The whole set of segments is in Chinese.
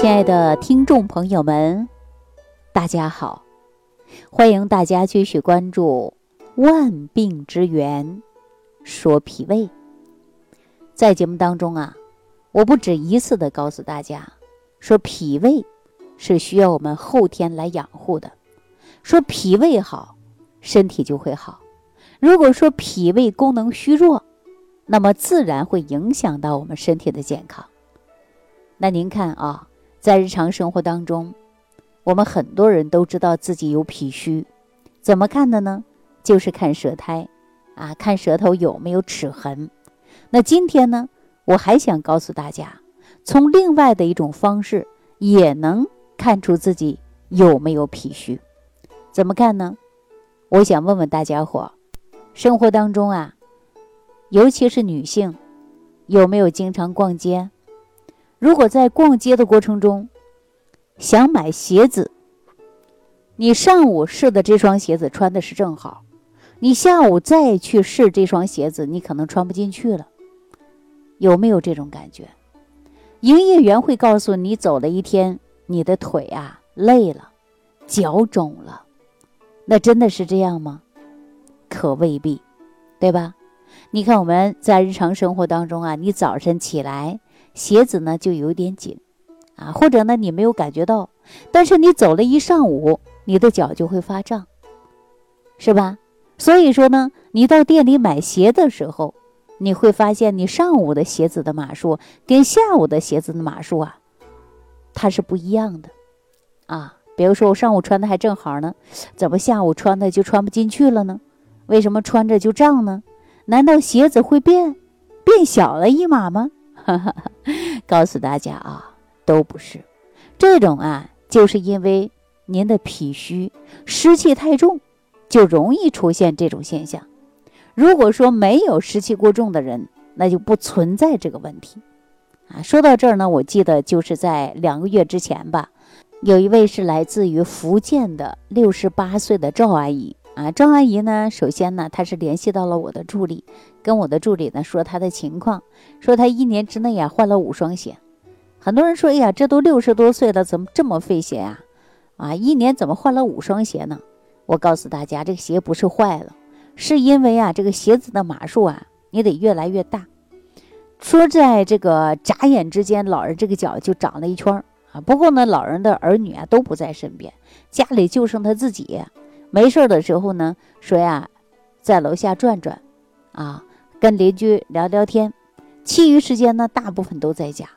亲爱的听众朋友们，大家好！欢迎大家继续关注《万病之源说脾胃》。在节目当中啊，我不止一次的。告诉大家，说脾胃是需要我们后天来养护的。说脾胃好，身体就会好；如果说脾胃功能虚弱，那么自然会影响到我们身体的。健康。那您看啊，在日常生活当中，我们很多人都知道自己有脾虚，怎么看的呢？就是看舌苔，啊，看舌头有没有齿痕。那今天呢，我还想告诉大家，从另外的一种方式也能看出自己有没有脾虚。怎么看呢？我想问问大家伙，生活当中啊。尤其是女性，有没有经常逛街？如果在逛街的过程中想买鞋子，你上午试的这双鞋子穿的是正好，你下午再去试这双鞋子，你可能穿不进去了。有没有这种感觉？营业员会告诉你，走了一天，你的腿啊累了，脚肿了，那真的是这样吗？可未必，对吧？你看我们在日常生活当中啊，你早晨起来鞋子呢就有点紧，啊，或者呢你没有感觉到，但是你走了一上午，你的脚就会发胀，是吧？所以说呢，你到店里买鞋的时候，你会发现你上午的鞋子的码数跟下午的鞋子的码数啊，它是不一样的，啊，比如说我上午穿的还正好呢，怎么下午穿的就穿不进去了呢？为什么穿着就胀呢？难道鞋子会变变小了一码吗？告诉大家啊，都不是。这种啊，就是因为您的脾虚，湿气太重，就容易出现这种现象。如果说没有湿气过重的人，那就不存在这个问题。啊，说到这儿呢，我记得就是在两个月之前吧，有一位是来自于福建的六十八岁的赵阿姨。啊，张阿姨呢？首先呢，她是联系到了我的助理，跟我的助理呢说她的情况，说她一年之内呀换了五双鞋。很多人说，哎呀，这都六十多岁了，怎么这么费鞋啊？啊，一年怎么换了五双鞋呢？我告诉大家，这个鞋不是坏了，是因为啊，这个鞋子的码数啊，你得越来越大。说在这个眨眼之间，老人这个脚就长了一圈啊。不过呢，老人的儿女啊都不在身边，家里就剩他自己。没事的时候呢，说呀，在楼下转转，啊，跟邻居聊聊天，其余时间呢，大部分都在家。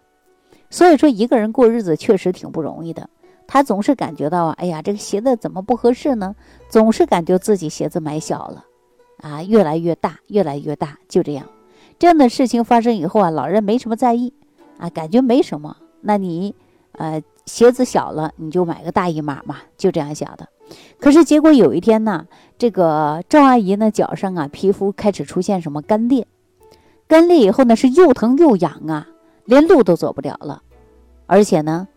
所以说，一个人过日子确实挺不容易的。他总是感觉到啊，哎呀，这个鞋子怎么不合适呢？总是感觉自己鞋子买小了，啊，越来越大，越来越大，就这样。这样的事情发生以后啊，老人没什么在意，啊，感觉没什么。那你，呃，鞋子小了，你就买个大一码嘛，就这样想的。可是结果有一天呢，这个赵阿姨呢脚上啊皮肤开始出现什么干裂，干裂以后呢是又疼又痒啊，连路都走不了了。而且呢，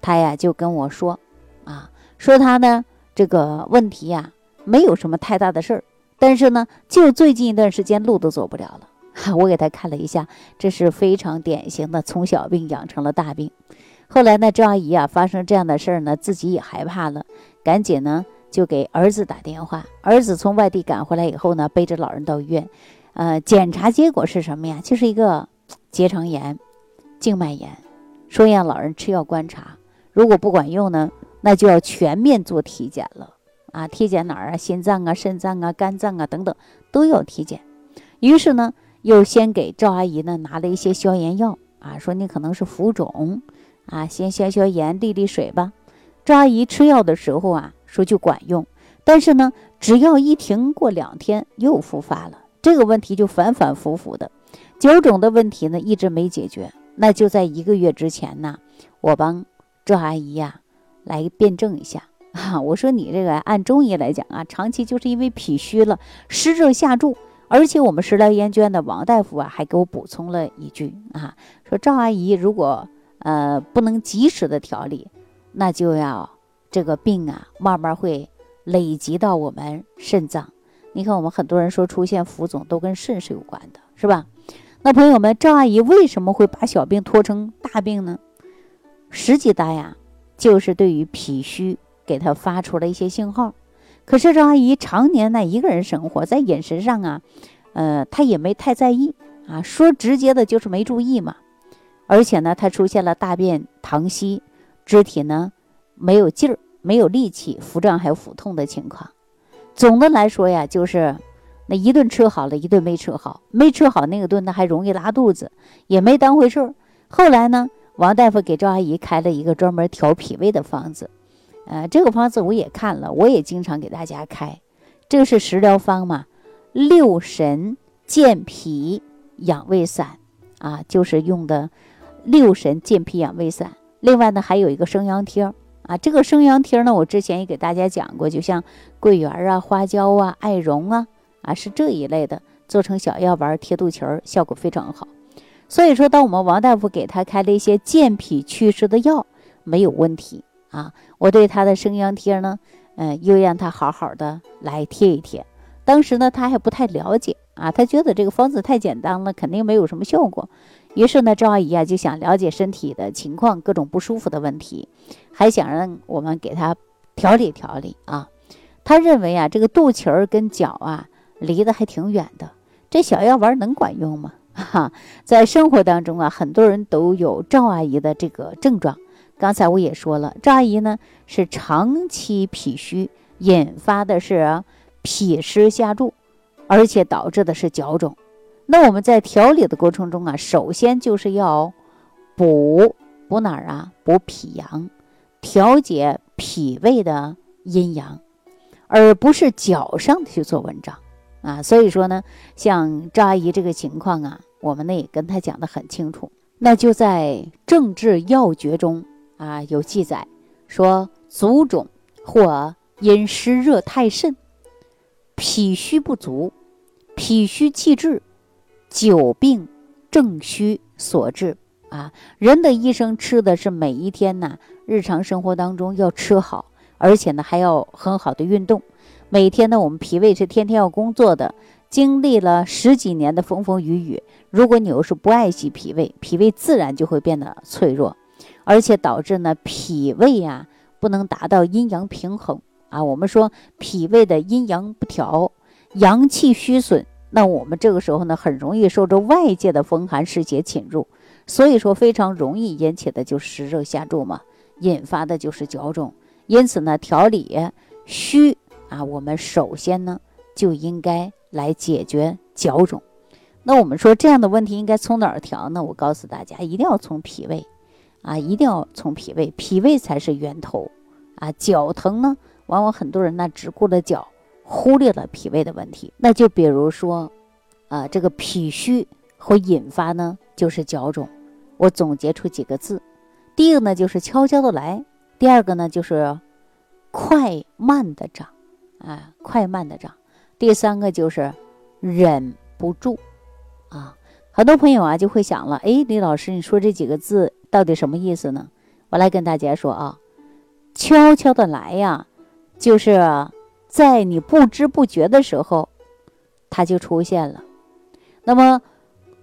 她呀就跟我说，啊，说她呢这个问题呀没有什么太大的事儿，但是呢就最近一段时间路都走不了了。我给她看了一下，这是非常典型的从小病养成了大病。后来呢，赵阿姨啊发生这样的事儿呢，自己也害怕了。赶紧呢，就给儿子打电话。儿子从外地赶回来以后呢，背着老人到医院，呃，检查结果是什么呀？就是一个结肠炎、静脉炎，说让老人吃药观察。如果不管用呢，那就要全面做体检了啊！体检哪儿啊？心脏啊、肾脏啊、肝脏啊等等都要体检。于是呢，又先给赵阿姨呢拿了一些消炎药啊，说你可能是浮肿啊，先消消炎、利利水吧。赵阿姨吃药的时候啊，说就管用，但是呢，只要一停过两天又复发了，这个问题就反反复复的，脚肿的问题呢一直没解决。那就在一个月之前呢，我帮赵阿姨呀来辩证一下啊，我说你这个按中医来讲啊，长期就是因为脾虚了，湿热下注，而且我们食疗研究院的王大夫啊还给我补充了一句啊，说赵阿姨如果呃不能及时的调理。那就要这个病啊，慢慢会累积到我们肾脏。你看，我们很多人说出现浮肿都跟肾是有关的，是吧？那朋友们，赵阿姨为什么会把小病拖成大病呢？实际大呀，就是对于脾虚给他发出了一些信号。可是赵阿姨常年呢一个人生活在饮食上啊，呃，她也没太在意啊，说直接的就是没注意嘛。而且呢，她出现了大便溏稀，肢体呢没有劲儿、没有力气，腹胀还有腹痛的情况。总的来说呀，就是那一顿吃好了，一顿没吃好，没吃好那个顿呢还容易拉肚子，也没当回事儿。后来呢，王大夫给赵阿姨开了一个专门调脾胃的方子，呃，这个方子我也看了，我也经常给大家开。这个是食疗方嘛，六神健脾养胃散啊，就是用的六神健脾养胃散。另外呢，还有一个生阳贴。啊，这个生阳贴呢，我之前也给大家讲过，就像桂圆啊、花椒啊、艾绒啊，啊是这一类的，做成小药丸贴肚脐儿，效果非常好。所以说，当我们王大夫给他开了一些健脾祛湿的药，没有问题啊。我对他的生阳贴呢，嗯，又让他好好的来贴一贴。当时呢，他还不太了解啊，他觉得这个方子太简单了，肯定没有什么效果。于是呢，赵阿姨啊就想了解身体的情况，各种不舒服的问题，还想让我们给她调理调理啊。她认为啊，这个肚脐儿跟脚啊离得还挺远的，这小药丸能管用吗？哈，在生活当中啊，很多人都有赵阿姨的这个症状。刚才我也说了，赵阿姨呢是长期脾虚引发的是脾湿下注，而且导致的是脚肿。那我们在调理的过程中啊，首先就是要补补哪儿啊？补脾阳，调节脾胃的阴阳，而不是脚上去做文章啊。所以说呢，像张阿姨这个情况啊，我们呢也跟她讲的很清楚。那就在《正治要诀》中啊有记载说，足肿或因湿热太甚，脾虚不足，脾虚气滞。久病正虚所致啊！人的一生吃的是每一天呢，日常生活当中要吃好，而且呢还要很好的运动。每天呢，我们脾胃是天天要工作的，经历了十几年的风风雨雨，如果你又是不爱惜脾胃，脾胃自然就会变得脆弱，而且导致呢脾胃呀不能达到阴阳平衡啊。我们说脾胃的阴阳不调，阳气虚损。那我们这个时候呢，很容易受着外界的风寒湿邪侵入，所以说非常容易引起的就是湿热下注嘛，引发的就是脚肿。因此呢，调理虚啊，我们首先呢就应该来解决脚肿。那我们说这样的问题应该从哪儿调呢？我告诉大家，一定要从脾胃啊，一定要从脾胃，脾胃才是源头啊。脚疼呢，往往很多人呢只顾了脚。忽略了脾胃的问题，那就比如说，啊，这个脾虚会引发呢，就是脚肿。我总结出几个字，第一个呢就是悄悄的来，第二个呢就是快慢的长，啊，快慢的长，第三个就是忍不住，啊，很多朋友啊就会想了，哎，李老师，你说这几个字到底什么意思呢？我来跟大家说啊，悄悄的来呀，就是。在你不知不觉的时候，它就出现了。那么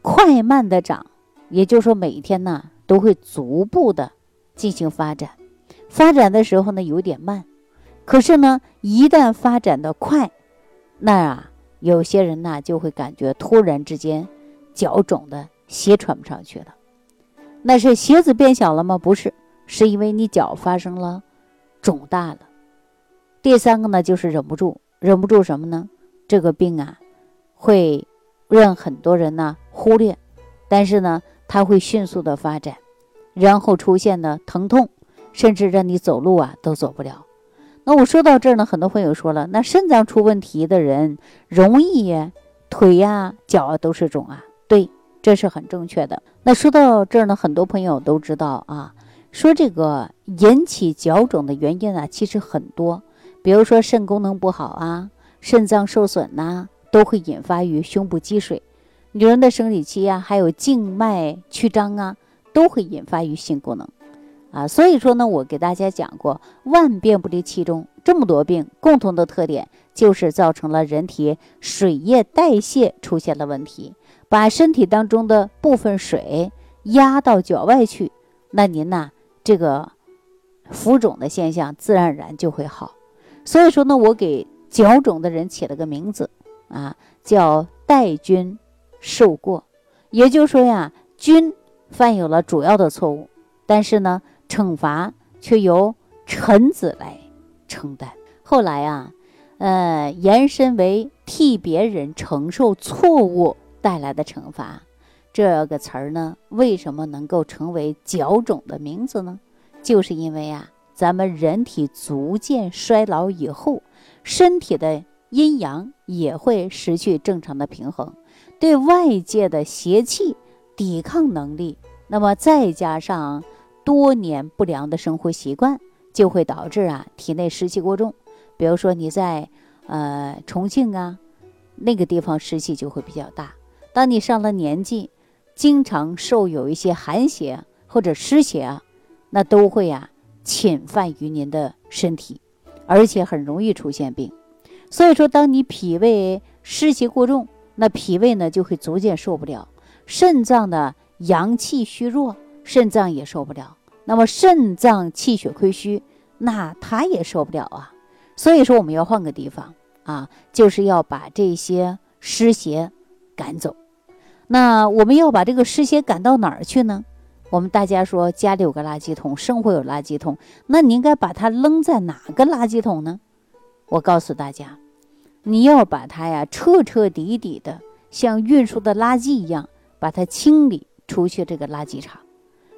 快慢的长，也就是说每一天呢都会逐步的进行发展。发展的时候呢有点慢，可是呢一旦发展的快，那啊有些人呢就会感觉突然之间脚肿的鞋穿不上去了。那是鞋子变小了吗？不是，是因为你脚发生了肿大了。第三个呢，就是忍不住，忍不住什么呢？这个病啊，会让很多人呢忽略，但是呢，它会迅速的发展，然后出现的疼痛，甚至让你走路啊都走不了。那我说到这儿呢，很多朋友说了，那肾脏出问题的人容易腿呀、脚啊都是肿啊？对，这是很正确的。那说到这儿呢，很多朋友都知道啊，说这个引起脚肿的原因啊，其实很多。比如说肾功能不好啊，肾脏受损呐，都会引发于胸部积水。女人的生理期呀，还有静脉曲张啊，都会引发于性功能啊。所以说呢，我给大家讲过，万变不离其中，这么多病共同的特点就是造成了人体水液代谢出现了问题，把身体当中的部分水压到脚外去。那您呐？这个浮肿的现象自然而然就会好。所以说呢，我给脚肿的人起了个名字啊，叫代君受过。也就是说呀，君犯有了主要的错误，但是呢，惩罚却由臣子来承担。后来啊，呃，延伸为替别人承受错误带来的惩罚。这个词儿呢，为什么能够成为脚肿的名字呢？就是因为啊，咱们人体逐渐衰老以后，身体的阴阳也会失去正常的平衡，对外界的邪气抵抗能力，那么再加上多年不良的生活习惯，就会导致啊体内湿气过重。比如说你在呃重庆啊那个地方湿气就会比较大，当你上了年纪。经常受有一些寒邪或者湿邪啊，那都会呀侵犯于您的身体，而且很容易出现病。所以说，当你脾胃湿邪过重，那脾胃呢就会逐渐受不了；肾脏的阳气虚弱，肾脏也受不了。那么肾脏气血亏虚，那它也受不了啊。所以说，我们要换个地方啊，就是要把这些湿邪赶走。那我们要把这个湿邪赶到哪儿去呢？我们大家说家里有个垃圾桶，生活有垃圾桶，那你应该把它扔在哪个垃圾桶呢？我告诉大家，你要把它呀彻彻底底的像运输的垃圾一样把它清理出去这个垃圾场，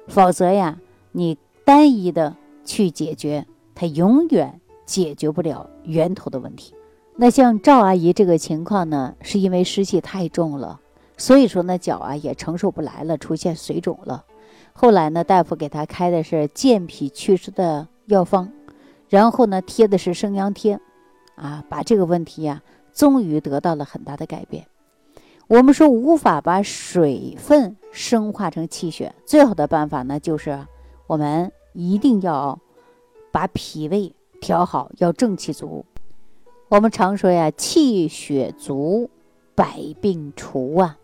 否则呀，你单一的去解决它，永远解决不了源头的问题。那像赵阿姨这个情况呢，是因为湿气太重了。所以说呢，脚啊也承受不来了，出现水肿了。后来呢，大夫给他开的是健脾祛湿的药方，然后呢贴的是生阳贴，啊，把这个问题呀，终于得到了很大的改变。我们说无法把水分生化成气血，最好的办法呢，就是我们一定要把脾胃调好，要正气足。我们常说呀，气血足，百病除啊。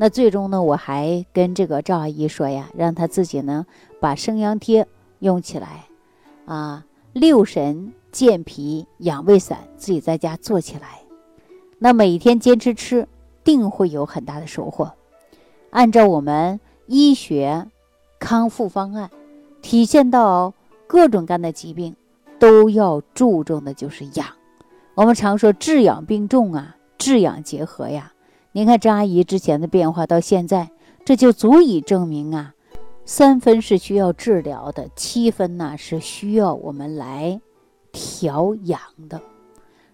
那最终呢，我还跟这个赵阿姨说呀，让她自己呢把生阳贴用起来，啊，六神健脾养胃散自己在家做起来，那每天坚持吃，定会有很大的收获。按照我们医学康复方案，体现到各种各样的疾病都要注重的就是养。我们常说治养并重啊，治养结合呀。您看张阿姨之前的变化到现在，这就足以证明啊，三分是需要治疗的，七分呢是需要我们来调养的。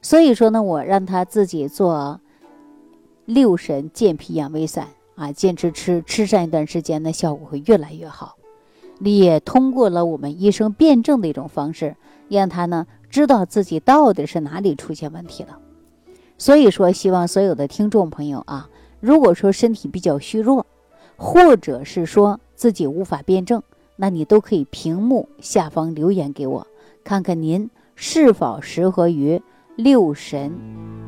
所以说呢，我让她自己做六神健脾养胃散啊，坚持吃，吃上一段时间呢，效果会越来越好。也通过了我们医生辩证的一种方式，让她呢知道自己到底是哪里出现问题了。所以说，希望所有的听众朋友啊，如果说身体比较虚弱，或者是说自己无法辩证，那你都可以屏幕下方留言给我，看看您是否适合于六神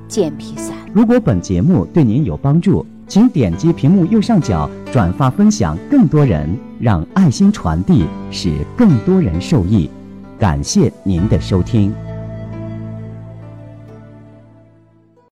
健脾散。如果本节目对您有帮助，请点击屏幕右上角转发分享，更多人让爱心传递，使更多人受益。感谢您的收听。